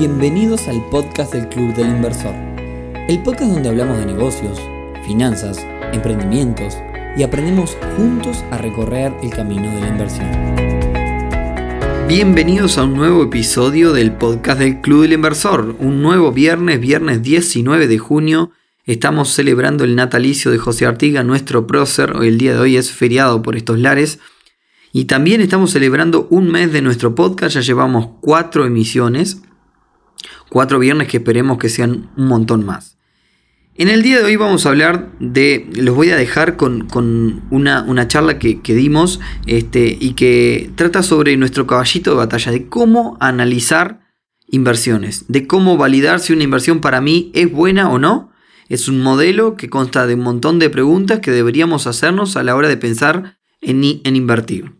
Bienvenidos al podcast del Club del Inversor, el podcast donde hablamos de negocios, finanzas, emprendimientos y aprendemos juntos a recorrer el camino de la inversión. Bienvenidos a un nuevo episodio del podcast del Club del Inversor, un nuevo viernes, viernes 19 de junio. Estamos celebrando el natalicio de José Artiga, nuestro prócer. El día de hoy es feriado por estos lares. Y también estamos celebrando un mes de nuestro podcast, ya llevamos cuatro emisiones, cuatro viernes que esperemos que sean un montón más. En el día de hoy vamos a hablar de, los voy a dejar con, una, charla que, dimos este, y que trata sobre nuestro caballito de batalla, de cómo analizar inversiones, de cómo validar si una inversión para mí es buena o no. Es un modelo que consta de un montón de preguntas que deberíamos hacernos a la hora de pensar en, en invertir.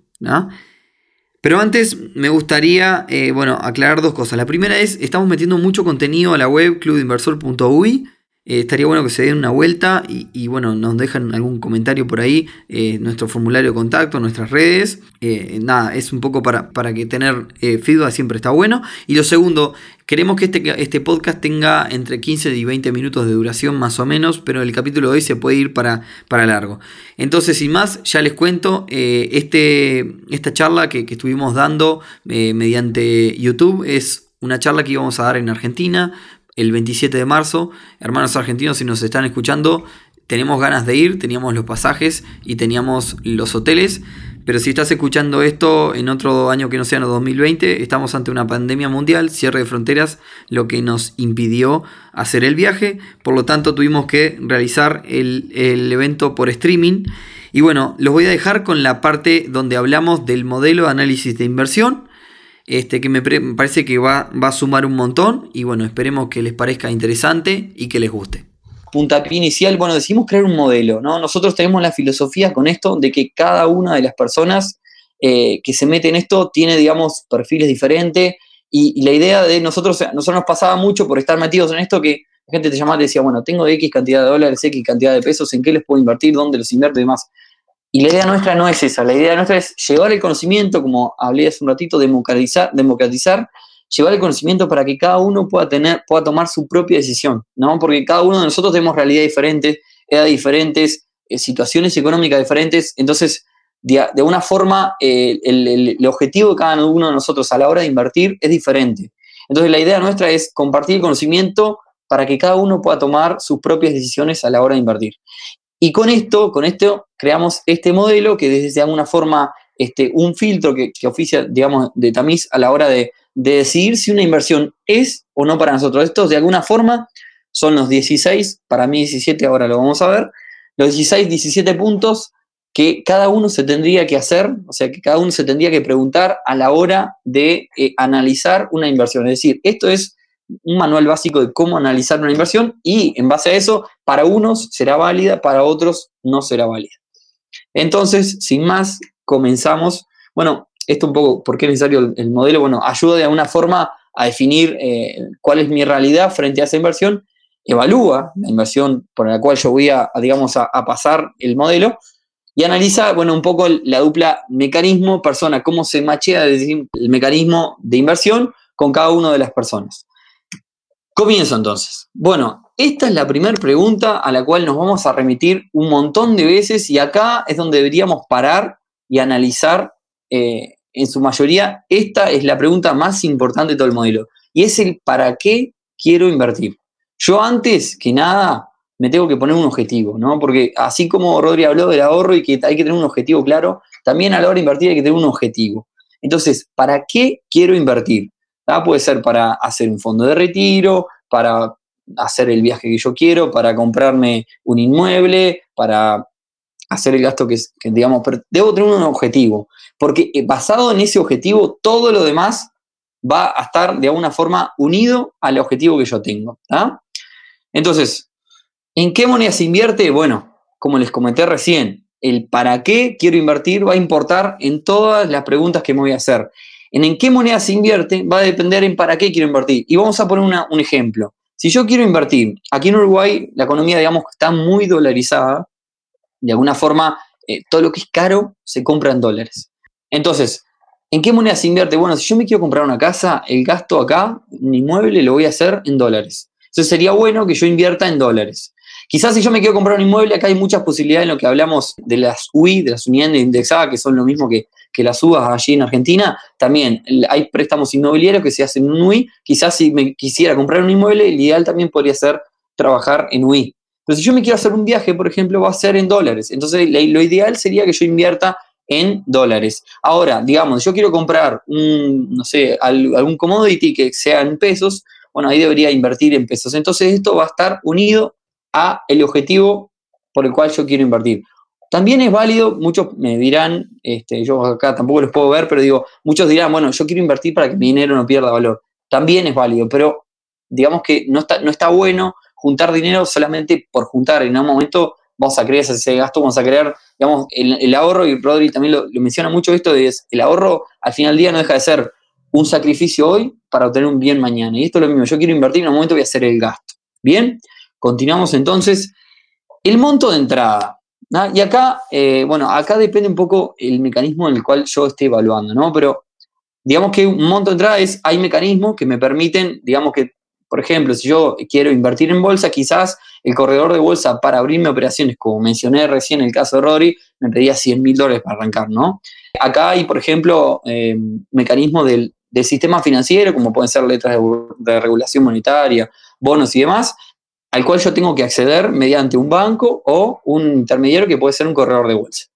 Pero antes me gustaría, eh, bueno, aclarar dos cosas. La primera es, estamos metiendo mucho contenido a la web clubinversor.ui. Eh, estaría bueno que se den una vuelta y, bueno, nos dejan algún comentario por ahí, eh, nuestro formulario de contacto, nuestras redes. nada, es un poco para, para que tener feedback siempre está bueno. Y lo segundo, Queremos que este, este, podcast tenga entre 15 y 20 minutos de duración más o menos, pero el capítulo de hoy se puede ir para, para largo. Entonces, sin más, ya les cuento, eh, este, esta charla que, estuvimos dando eh, mediante YouTube es una charla que íbamos a dar en Argentina el 27 de marzo. Hermanos argentinos, si nos están escuchando, tenemos ganas de ir, teníamos los pasajes y teníamos los hoteles. Pero si estás escuchando esto en otro año que no sea en 2020, estamos ante una pandemia mundial, cierre de fronteras, lo que nos impidió hacer el viaje. Por lo tanto, tuvimos que realizar el, evento por streaming. Y bueno, los voy a dejar con la parte donde hablamos del modelo de análisis de inversión. Este, que me, parece que va, va a sumar un montón. Y bueno, esperemos que les parezca interesante y que les guste puntapié inicial, bueno, decidimos crear un modelo, ¿no? Nosotros tenemos la filosofía con esto de que cada una de las personas eh, que se mete en esto tiene, digamos, perfiles diferentes y, la idea de nosotros, nosotros nos pasaba mucho por estar metidos en esto que la gente te llamaba y decía, bueno, tengo X cantidad de dólares, X cantidad de pesos, ¿en qué les puedo invertir? ¿Dónde los invierto y demás? Y la idea nuestra no es esa, la idea nuestra es llevar el conocimiento, como hablé hace un ratito, democratizar, democratizar llevar el conocimiento para que cada uno pueda tener, pueda tomar su propia decisión, ¿no? Porque cada uno de nosotros tenemos realidades diferentes, edades diferentes, eh, situaciones económicas diferentes, entonces de, de una forma eh, el, objetivo de cada uno de nosotros a la hora de invertir es diferente. Entonces la idea nuestra es compartir el conocimiento para que cada uno pueda tomar sus propias decisiones a la hora de invertir. Y con esto, con esto creamos este modelo que desde de alguna forma este, un filtro que, que oficia, digamos, de tamiz a la hora de, de decidir si una inversión es o no para nosotros. Estos de alguna forma son los 16, para mí 17, ahora lo vamos a ver, los 16, 17 puntos que cada uno se tendría que hacer, o sea, que cada uno se tendría que preguntar a la hora de eh, analizar una inversión. Es decir, esto es un manual básico de cómo analizar una inversión y en base a eso, para unos será válida, para otros no será válida. Entonces, sin más, comenzamos. Bueno, esto un poco, ¿por qué es necesario el, modelo? Bueno, ayuda de alguna forma a definir eh, cuál es mi realidad frente a esa inversión, evalúa la inversión por la cual yo voy a, digamos, a, pasar el modelo y analiza, bueno, un poco la dupla mecanismo, persona, cómo se machea el mecanismo de inversión con cada una de las personas. Comienzo entonces. Bueno, esta es la primera pregunta a la cual nos vamos a remitir un montón de veces y acá es donde deberíamos parar y analizar eh, en su mayoría, esta es la pregunta más importante de todo el modelo. Y es el para qué quiero invertir. Yo antes que nada me tengo que poner un objetivo, ¿no? Porque así como Rodri habló del ahorro y que hay que tener un objetivo claro, también a la hora de invertir hay que tener un objetivo. Entonces, ¿para qué quiero invertir? ¿Ah? Puede ser para hacer un fondo de retiro, para hacer el viaje que yo quiero, para comprarme un inmueble, para hacer el gasto que, que digamos, debo tener un objetivo porque eh, basado en ese objetivo, todo lo demás va a estar de alguna forma unido al objetivo que yo tengo. Entonces, ¿en qué moneda se invierte? Bueno, como les comenté recién, el para qué quiero invertir va a importar en todas las preguntas que me voy a hacer. En en qué moneda se invierte va a depender en para qué quiero invertir. Y vamos a poner un ejemplo. Si yo quiero invertir, aquí en Uruguay la economía, digamos, está muy dolarizada. De alguna forma, eh, todo lo que es caro se compra en dólares. Entonces, ¿En qué moneda se invierte? Bueno, si yo me quiero comprar una casa, el gasto acá, un inmueble, lo voy a hacer en dólares. Entonces sería bueno que yo invierta en dólares. Quizás si yo me quiero comprar un inmueble, acá hay muchas posibilidades en lo que hablamos de las UI, de las unidades indexadas, que son lo mismo que, las UBAs allí en Argentina. También hay préstamos inmobiliarios que se hacen en UI. Quizás si me quisiera comprar un inmueble, el ideal también podría ser trabajar en UI. Pero si yo me quiero hacer un viaje, por ejemplo, va a ser en dólares. Entonces, lo ideal sería que yo invierta en dólares. Ahora, digamos, yo quiero comprar un, no sé, algún commodity que sea en pesos, bueno, ahí debería invertir en pesos. Entonces, esto va a estar unido a el objetivo por el cual yo quiero invertir. También es válido, muchos me dirán, este, yo acá tampoco los puedo ver, pero digo, muchos dirán, bueno, yo quiero invertir para que mi dinero no pierda valor. También es válido, pero digamos que no está, no está bueno juntar dinero solamente por juntar. En un momento vamos a crear ese gasto, vamos a crear, digamos, el, ahorro, y Rodri también lo, menciona mucho esto, es el ahorro al final del día no deja de ser un sacrificio hoy para obtener un bien mañana. Y esto es lo mismo, yo quiero invertir, en un momento voy a hacer el gasto. Bien, continuamos entonces. El monto de entrada. Y acá, eh, bueno, acá depende un poco el mecanismo en el cual yo esté evaluando, ¿no? Pero digamos que un monto de entrada es, hay mecanismos que me permiten, digamos que por ejemplo, si yo quiero invertir en bolsa, quizás el corredor de bolsa para abrirme operaciones, como mencioné recién en el caso de Rodri, me pedía 100 mil dólares para arrancar, ¿no? Acá hay, por ejemplo, eh, mecanismos del, sistema financiero, como pueden ser letras de, regulación monetaria, bonos y demás, al cual yo tengo que acceder mediante un banco o un intermediario que puede ser un corredor de bolsa.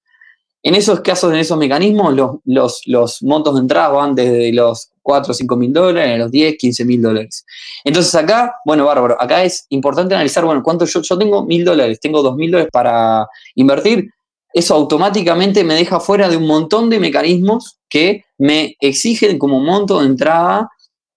En esos casos, en esos mecanismos, los, los montos de entrada van desde los 4 o 5 mil dólares, a los 10, 15 mil dólares. Entonces acá, bueno, bárbaro, acá es importante analizar, bueno, cuánto yo, tengo mil dólares, tengo dos mil dólares para invertir, eso automáticamente me deja fuera de un montón de mecanismos que me exigen como monto de entrada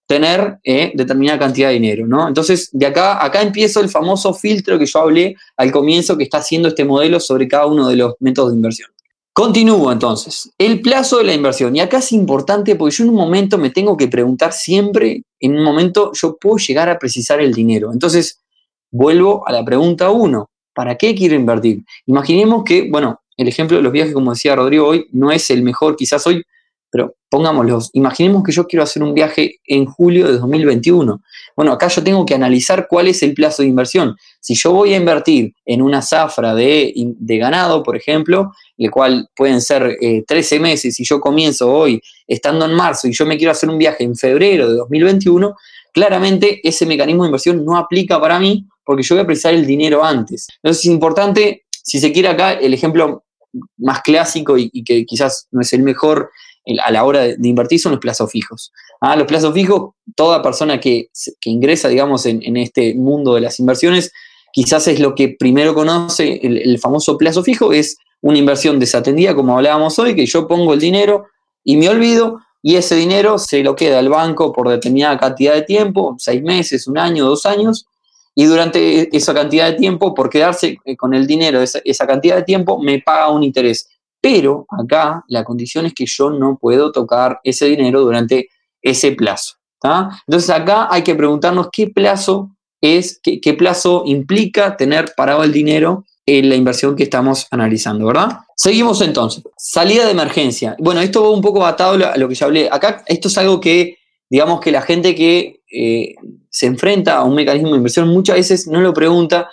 tener eh, determinada cantidad de dinero, ¿no? Entonces, de acá, acá empiezo el famoso filtro que yo hablé al comienzo que está haciendo este modelo sobre cada uno de los métodos de inversión. Continúo entonces. El plazo de la inversión. Y acá es importante porque yo en un momento me tengo que preguntar siempre, en un momento yo puedo llegar a precisar el dinero. Entonces, vuelvo a la pregunta uno. ¿Para qué quiero invertir? Imaginemos que, bueno, el ejemplo de los viajes, como decía Rodrigo hoy, no es el mejor quizás hoy, pero pongámoslos, imaginemos que yo quiero hacer un viaje en julio de 2021. Bueno, acá yo tengo que analizar cuál es el plazo de inversión. Si yo voy a invertir en una zafra de, ganado, por ejemplo, el cual pueden ser 13 eh, meses, y yo comienzo hoy estando en marzo y yo me quiero hacer un viaje en febrero de 2021, claramente ese mecanismo de inversión no aplica para mí porque yo voy a precisar el dinero antes. Entonces es importante, si se quiere acá, el ejemplo más clásico y que quizás no es el mejor a la hora de, invertir son los plazos fijos. Ah, los plazos fijos, toda persona que, ingresa, digamos, en, este mundo de las inversiones, quizás es lo que primero conoce, el, famoso plazo fijo, es una inversión desatendida, como hablábamos hoy, que yo pongo el dinero y me olvido, y ese dinero se lo queda al banco por determinada cantidad de tiempo, seis meses, un año, dos años, y durante esa cantidad de tiempo, por quedarse con el dinero esa cantidad de tiempo, me paga un interés. Pero acá la condición es que yo no puedo tocar ese dinero durante ese plazo. Entonces acá hay que preguntarnos qué plazo es, qué, plazo implica tener parado el dinero en la inversión que estamos analizando, ¿verdad? Seguimos entonces. Salida de emergencia. Bueno, esto va un poco atado a lo que ya hablé. Acá esto es algo que, digamos que la gente que eh, se enfrenta a un mecanismo de inversión muchas veces no lo pregunta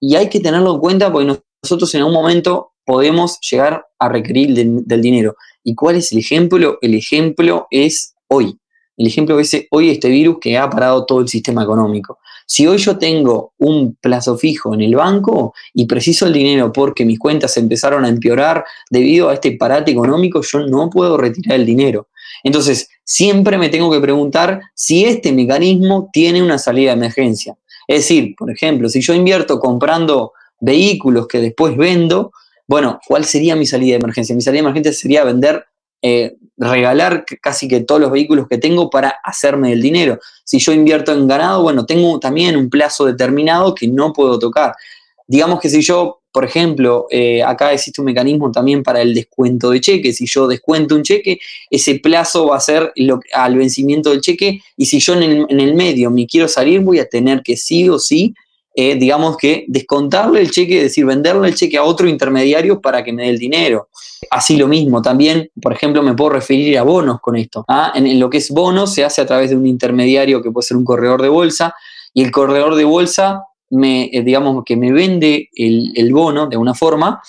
y hay que tenerlo en cuenta porque nosotros en algún momento podemos llegar a requerir del, dinero. ¿Y cuál es el ejemplo? El ejemplo es hoy. El ejemplo es hoy este virus que ha parado todo el sistema económico. Si hoy yo tengo un plazo fijo en el banco y preciso el dinero porque mis cuentas empezaron a empeorar debido a este parate económico, yo no puedo retirar el dinero. Entonces, siempre me tengo que preguntar si este mecanismo tiene una salida de emergencia. Es decir, por ejemplo, si yo invierto comprando vehículos que después vendo, bueno, ¿cuál sería mi salida de emergencia? Mi salida de emergencia sería vender, eh, regalar casi que todos los vehículos que tengo para hacerme el dinero. Si yo invierto en ganado, bueno, tengo también un plazo determinado que no puedo tocar. Digamos que si yo, por ejemplo, eh, acá existe un mecanismo también para el descuento de cheque. Si yo descuento un cheque, ese plazo va a ser al vencimiento del cheque y si yo en el, en el medio me quiero salir, voy a tener que sí o sí eh, digamos que descontarle el cheque, es decir, venderle el cheque a otro intermediario para que me dé el dinero. Así lo mismo, también, por ejemplo, me puedo referir a bonos con esto. ¿ah? En, lo que es bonos se hace a través de un intermediario que puede ser un corredor de bolsa y el corredor de bolsa me, eh, digamos, que me vende el, bono de una forma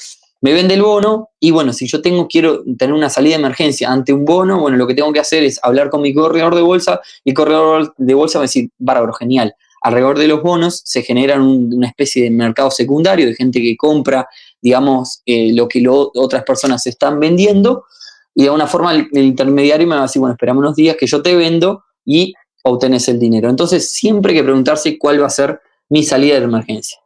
me vende el bono y bueno, si yo tengo, quiero tener una salida de emergencia ante un bono, bueno, lo que tengo que hacer es hablar con mi corredor de bolsa y el corredor de bolsa va a decir, bárbaro, genial. Alrededor de los bonos se genera una especie de mercado secundario de gente que compra, digamos, eh, lo que otras personas están vendiendo y de alguna forma el, intermediario me va a decir, bueno, esperamos unos días que yo te vendo y obtenés el dinero. Entonces, siempre hay que preguntarse cuál va a ser mi salida de emergencia.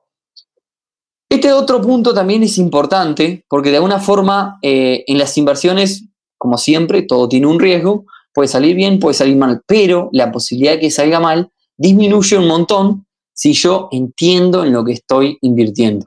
Este otro punto también es importante porque de alguna forma eh, en las inversiones, como siempre, todo tiene un riesgo, puede salir bien, puede salir mal, pero la posibilidad de que salga mal disminuye un montón si yo entiendo en lo que estoy invirtiendo.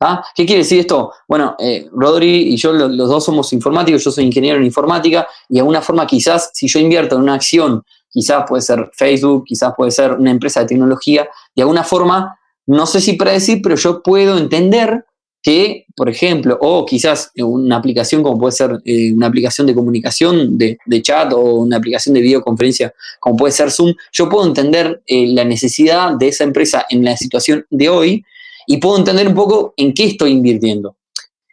¿Ah? ¿Qué quiere decir esto? Bueno, eh, Rodri y yo los, dos somos informáticos, yo soy ingeniero en informática y de alguna forma quizás si yo invierto en una acción, quizás puede ser Facebook, quizás puede ser una empresa de tecnología, de alguna forma no sé si predecir, pero yo puedo entender que, por ejemplo, o quizás una aplicación como puede ser eh, una aplicación de comunicación de, chat o una aplicación de videoconferencia como puede ser Zoom, yo puedo entender eh, la necesidad de esa empresa en la situación de hoy y puedo entender un poco en qué estoy invirtiendo.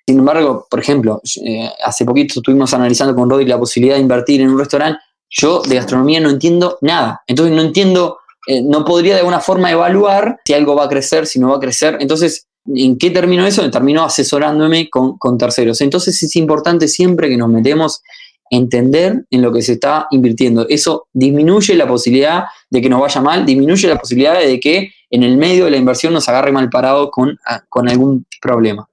Sin embargo, por ejemplo, eh, hace poquito estuvimos analizando con Rodri la posibilidad de invertir en un restaurante. Yo de gastronomía no entiendo nada. Entonces no entiendo no podría de alguna forma evaluar si algo va a crecer, si no va a crecer. Entonces, ¿en qué terminó eso? Terminó asesorándome con, terceros. Entonces es importante siempre que nos metemos entender en lo que se está invirtiendo. Eso disminuye la posibilidad de que nos vaya mal, disminuye la posibilidad de que en el medio de la inversión nos agarre mal parado con, algún problema.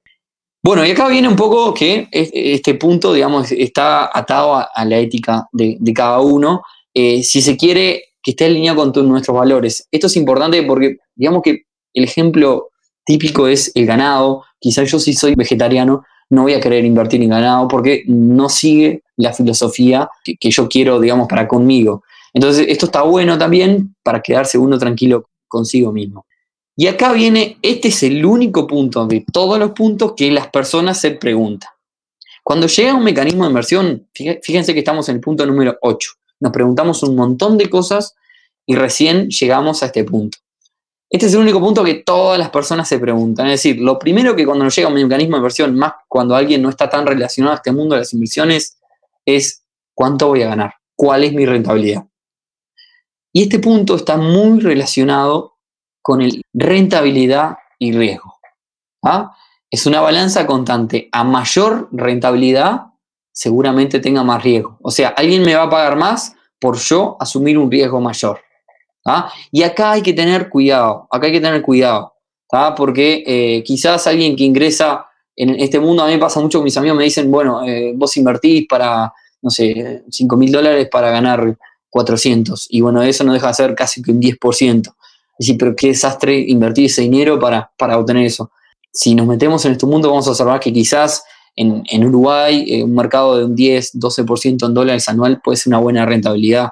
Bueno, y acá viene un poco que este punto, digamos, está atado a, la ética de, cada uno. Eh, si se quiere que esté alineado con nuestros valores. Esto es importante porque, digamos que el ejemplo típico es el ganado. Quizás yo si soy vegetariano no voy a querer invertir en ganado porque no sigue la filosofía que, yo quiero, digamos, para conmigo. Entonces, esto está bueno también para quedarse uno tranquilo consigo mismo. Y acá viene, este es el único punto de todos los puntos que las personas se preguntan. Cuando llega un mecanismo de inversión, fíjense que estamos en el punto número 8 nos preguntamos un montón de cosas y recién llegamos a este punto. Este es el único punto que todas las personas se preguntan. Es decir, lo primero que cuando nos llega un mecanismo de inversión, más cuando alguien no está tan relacionado a este mundo de las inversiones, es cuánto voy a ganar, cuál es mi rentabilidad. Y este punto está muy relacionado con el rentabilidad y riesgo. ¿ah? Es una balanza constante. A mayor rentabilidad, seguramente tenga más riesgo. O sea, alguien me va a pagar más por yo asumir un riesgo mayor. ¿Ah? Y acá hay que tener cuidado, acá hay que tener cuidado, porque eh, quizás alguien que ingresa en este mundo, a mí me pasa mucho que mis amigos me dicen, bueno, eh, vos invertís para, no sé, 5 mil dólares para ganar 400. Y bueno, eso no deja de ser casi que un 10%. Es decir, pero qué desastre invertir ese dinero para, para obtener eso. Si nos metemos en este mundo, vamos a observar que quizás en, Uruguay, eh, un mercado de un 10, 12% en dólares anual puede ser una buena rentabilidad.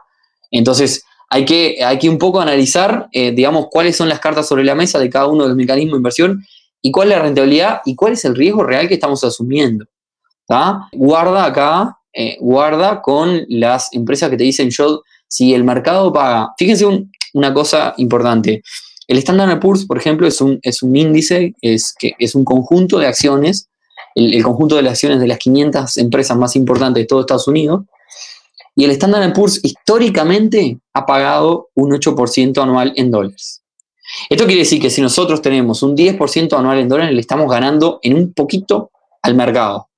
Entonces, hay que, hay que un poco analizar, eh, digamos, cuáles son las cartas sobre la mesa de cada uno de los mecanismos de inversión y cuál es la rentabilidad y cuál es el riesgo real que estamos asumiendo. Guarda acá, eh, guarda con las empresas que te dicen yo, si el mercado paga. Fíjense una cosa importante. El Standard Poor's, por ejemplo, es un, es un índice, es, que, es un conjunto de acciones el, conjunto de las acciones de las 500 empresas más importantes de todo Estados Unidos. Y el Standard Poor's históricamente ha pagado un 8% anual en dólares. Esto quiere decir que si nosotros tenemos un 10% anual en dólares, le estamos ganando en un poquito al mercado.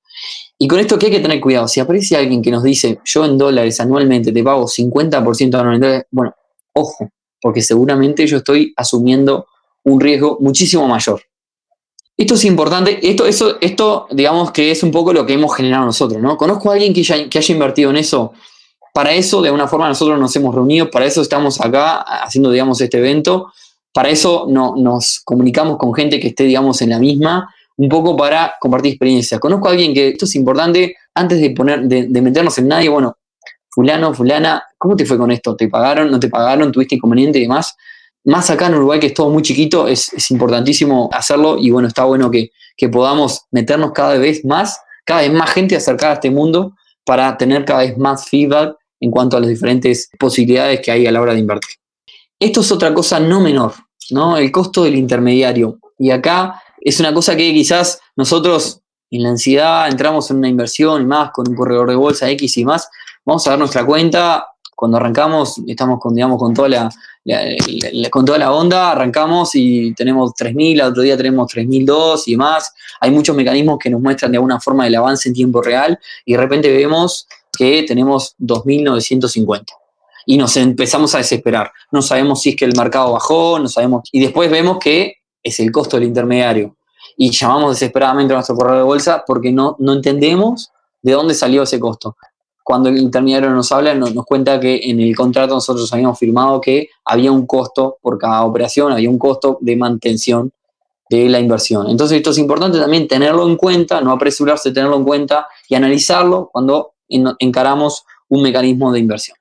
Y con esto, ¿qué hay que tener cuidado? Si aparece alguien que nos dice, yo en dólares anualmente te pago 50% anual en dólares, bueno, ojo, porque seguramente yo estoy asumiendo un riesgo muchísimo mayor. Esto es importante, esto, eso, esto digamos que es un poco lo que hemos generado nosotros, ¿no? Conozco a alguien que, que haya invertido en eso. Para eso, de alguna forma, nosotros nos hemos reunido, para eso estamos acá haciendo, digamos, este evento. Para eso no, nos comunicamos con gente que esté, digamos, en la misma, un poco para compartir experiencias. Conozco a alguien que esto es importante, antes de, poner, de, meternos en nadie, bueno, fulano, fulana, ¿cómo te fue con esto? ¿Te pagaron? ¿No te pagaron? ¿Tuviste inconveniente y demás? más acá en Uruguay, que es todo muy chiquito, es, importantísimo hacerlo y bueno, está bueno que, que, podamos meternos cada vez más, cada vez más gente acercada a este mundo para tener cada vez más feedback en cuanto a las diferentes posibilidades que hay a la hora de invertir. Esto es otra cosa no menor, ¿no? El costo del intermediario. Y acá es una cosa que quizás nosotros en la ansiedad entramos en una inversión y más con un corredor de bolsa X y más, vamos a dar nuestra cuenta, cuando arrancamos estamos con, digamos, con toda la, con toda la onda, arrancamos y tenemos 3.000, al otro día tenemos 3.002 y más. Hay muchos mecanismos que nos muestran de alguna forma el avance en tiempo real y de repente vemos que tenemos 2.950 y nos empezamos a desesperar. No sabemos si es que el mercado bajó, no sabemos. Y después vemos que es el costo del intermediario. Y llamamos desesperadamente a nuestro corredor de bolsa porque no, no entendemos de dónde salió ese costo. Cuando el intermediario nos habla, nos, nos cuenta que en el contrato nosotros habíamos firmado que había un costo por cada operación, había un costo de mantención de la inversión. Entonces esto es importante también tenerlo en cuenta, no apresurarse, tenerlo en cuenta y analizarlo cuando encaramos un mecanismo de inversión.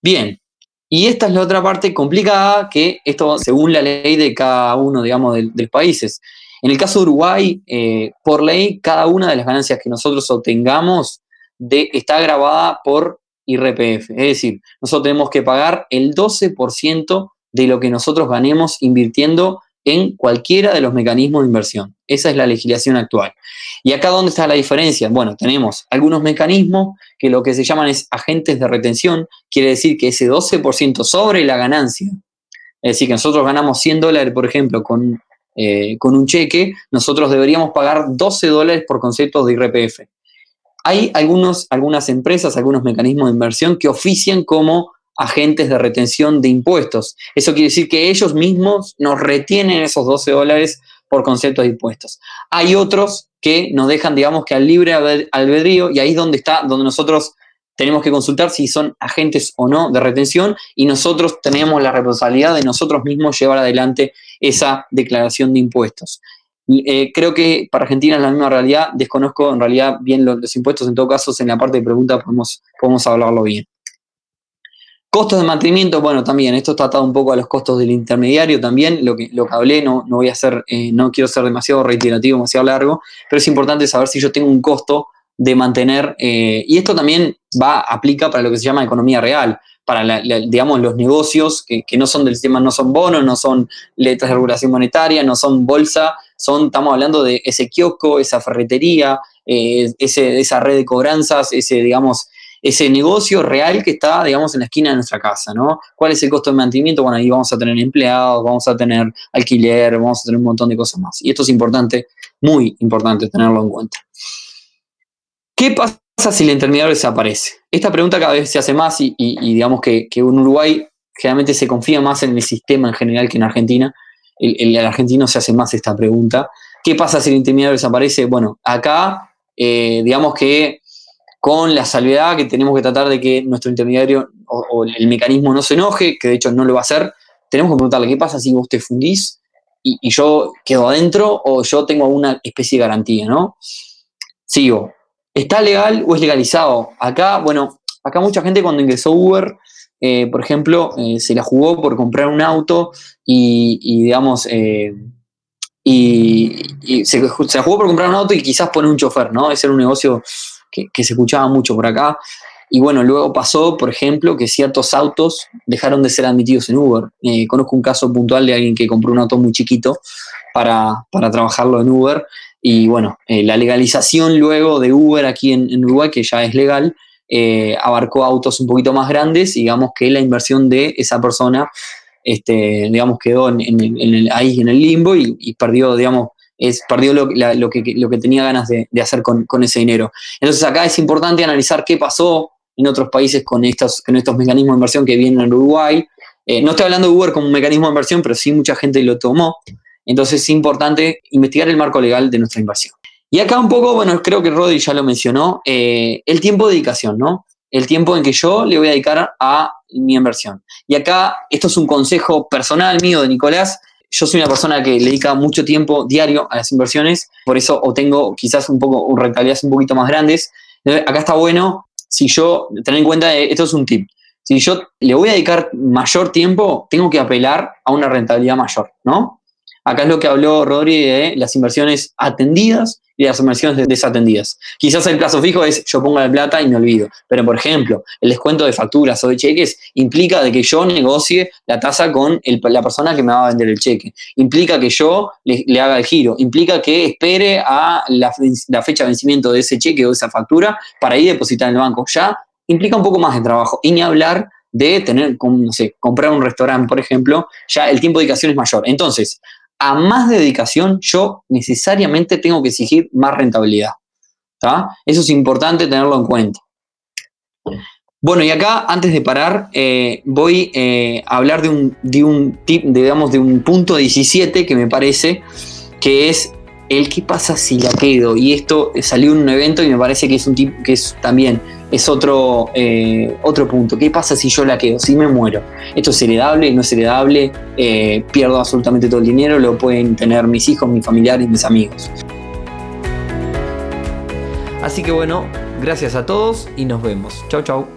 Bien, y esta es la otra parte complicada, que esto según la ley de cada uno, digamos, de, los países. En el caso de Uruguay, eh, por ley, cada una de las ganancias que nosotros obtengamos de, está grabada por IRPF. Es decir, nosotros tenemos que pagar el 12% de lo que nosotros ganemos invirtiendo en cualquiera de los mecanismos de inversión. Esa es la legislación actual. ¿Y acá dónde está la diferencia? Bueno, tenemos algunos mecanismos que lo que se llaman es agentes de retención, quiere decir que ese 12% sobre la ganancia, es decir, que nosotros ganamos 100 dólares, por ejemplo, con, eh, con un cheque, nosotros deberíamos pagar 12 dólares por conceptos de IRPF. Hay algunos, algunas empresas, algunos mecanismos de inversión que ofician como agentes de retención de impuestos. Eso quiere decir que ellos mismos nos retienen esos 12 dólares por conceptos de impuestos. Hay otros que nos dejan, digamos, que al libre albedrío, y ahí es donde está, donde nosotros tenemos que consultar si son agentes o no de retención, y nosotros tenemos la responsabilidad de nosotros mismos llevar adelante esa declaración de impuestos. Eh, creo que para Argentina es la misma realidad, desconozco en realidad bien los, impuestos, en todo caso, en la parte de preguntas podemos, podemos hablarlo bien. Costos de mantenimiento, bueno, también, esto está atado un poco a los costos del intermediario también, lo que, lo que hablé, no, no voy a hacer, eh, no quiero ser demasiado reiterativo, demasiado largo, pero es importante saber si yo tengo un costo de mantener, eh, y esto también va, aplica para lo que se llama economía real, para, digamos, los negocios que, no son del sistema, no son bonos, no son letras de regulación monetaria, no son bolsa, son, estamos hablando de ese kiosco, esa ferretería, eh, ese, esa red de cobranzas, ese, digamos, ese negocio real que está, digamos, en la esquina de nuestra casa, ¿no? ¿Cuál es el costo de mantenimiento? Bueno, ahí vamos a tener empleados, vamos a tener alquiler, vamos a tener un montón de cosas más. Y esto es importante, muy importante tenerlo en cuenta. ¿Qué pasa si el intermediario desaparece? Esta pregunta cada vez se hace más y, digamos que, en Uruguay generalmente se confía más en el sistema en general que en Argentina. El, argentino se hace más esta pregunta. ¿Qué pasa si el intermediario desaparece? Bueno, acá eh, digamos que con la salvedad que tenemos que tratar de que nuestro intermediario o, el mecanismo no se enoje, que de hecho no lo va a hacer, tenemos que preguntarle qué pasa si vos te fundís y, yo quedo adentro o yo tengo alguna especie de garantía, ¿no? Sigo. ¿Está legal o es legalizado? Acá, bueno, acá mucha gente cuando ingresó Uber, eh, por ejemplo, eh, se la jugó por comprar un auto y, digamos, eh, y, se, se, la jugó por comprar un auto y quizás poner un chofer, ¿no? Ese era un negocio que, se escuchaba mucho por acá. Y bueno, luego pasó, por ejemplo, que ciertos autos dejaron de ser admitidos en Uber. Eh, conozco un caso puntual de alguien que compró un auto muy chiquito para, trabajarlo en Uber. Y bueno, eh, la legalización luego de Uber aquí en, Uruguay, que ya es legal, eh, abarcó autos un poquito más grandes y digamos que la inversión de esa persona, este, digamos, quedó en, ahí en el limbo y perdió, digamos, es, perdió lo, que, lo que, tenía ganas de, hacer con, ese dinero. Entonces acá es importante analizar qué pasó en otros países con estos, con estos mecanismos de inversión que vienen en Uruguay. Eh, no estoy hablando de Uber como un mecanismo de inversión, pero sí mucha gente lo tomó. Entonces es importante investigar el marco legal de nuestra inversión. Y acá un poco, bueno, creo que Rodri ya lo mencionó, eh, el tiempo de dedicación, ¿no? El tiempo en que yo le voy a dedicar a mi inversión. Y acá, esto es un consejo personal mío de Nicolás, yo soy una persona que le dedica mucho tiempo diario a las inversiones, por eso obtengo quizás un poco rentabilidades un poquito más grandes. acá está bueno, si yo, tener en cuenta, eh, esto es un tip. si yo le voy a dedicar mayor tiempo, tengo que apelar a una rentabilidad mayor, ¿no? Acá es lo que habló Rodri de las inversiones atendidas y las inversiones desatendidas. Quizás el plazo fijo es yo pongo la plata y me olvido. Pero, por ejemplo, el descuento de facturas o de cheques implica de que yo negocie la tasa con la persona que me va a vender el cheque. Implica que yo le, haga el giro. Implica que espere a la, la, fecha de vencimiento de ese cheque o de esa factura para ir a depositar en el banco. Ya implica un poco más de trabajo. Y ni hablar de tener, no sé, comprar un restaurante, por ejemplo, ya el tiempo de dedicación es mayor. Entonces, a más dedicación, yo necesariamente tengo que exigir más rentabilidad. Eso es importante tenerlo en cuenta. Bueno, y acá, antes de parar, eh, voy eh, a hablar de un, de un tip, digamos, de un punto 17 que me parece que es el qué pasa si la quedo. Y esto salió en un evento y me parece que es un tip que es también es otro, eh, otro punto. ¿Qué pasa si yo la quedo? Si me muero. ¿Esto es heredable? ¿No es heredable? Eh, ¿Pierdo absolutamente todo el dinero? ¿Lo pueden tener mis hijos, mis familiares, mis amigos? Así que bueno, gracias a todos y nos vemos. Chau, chau.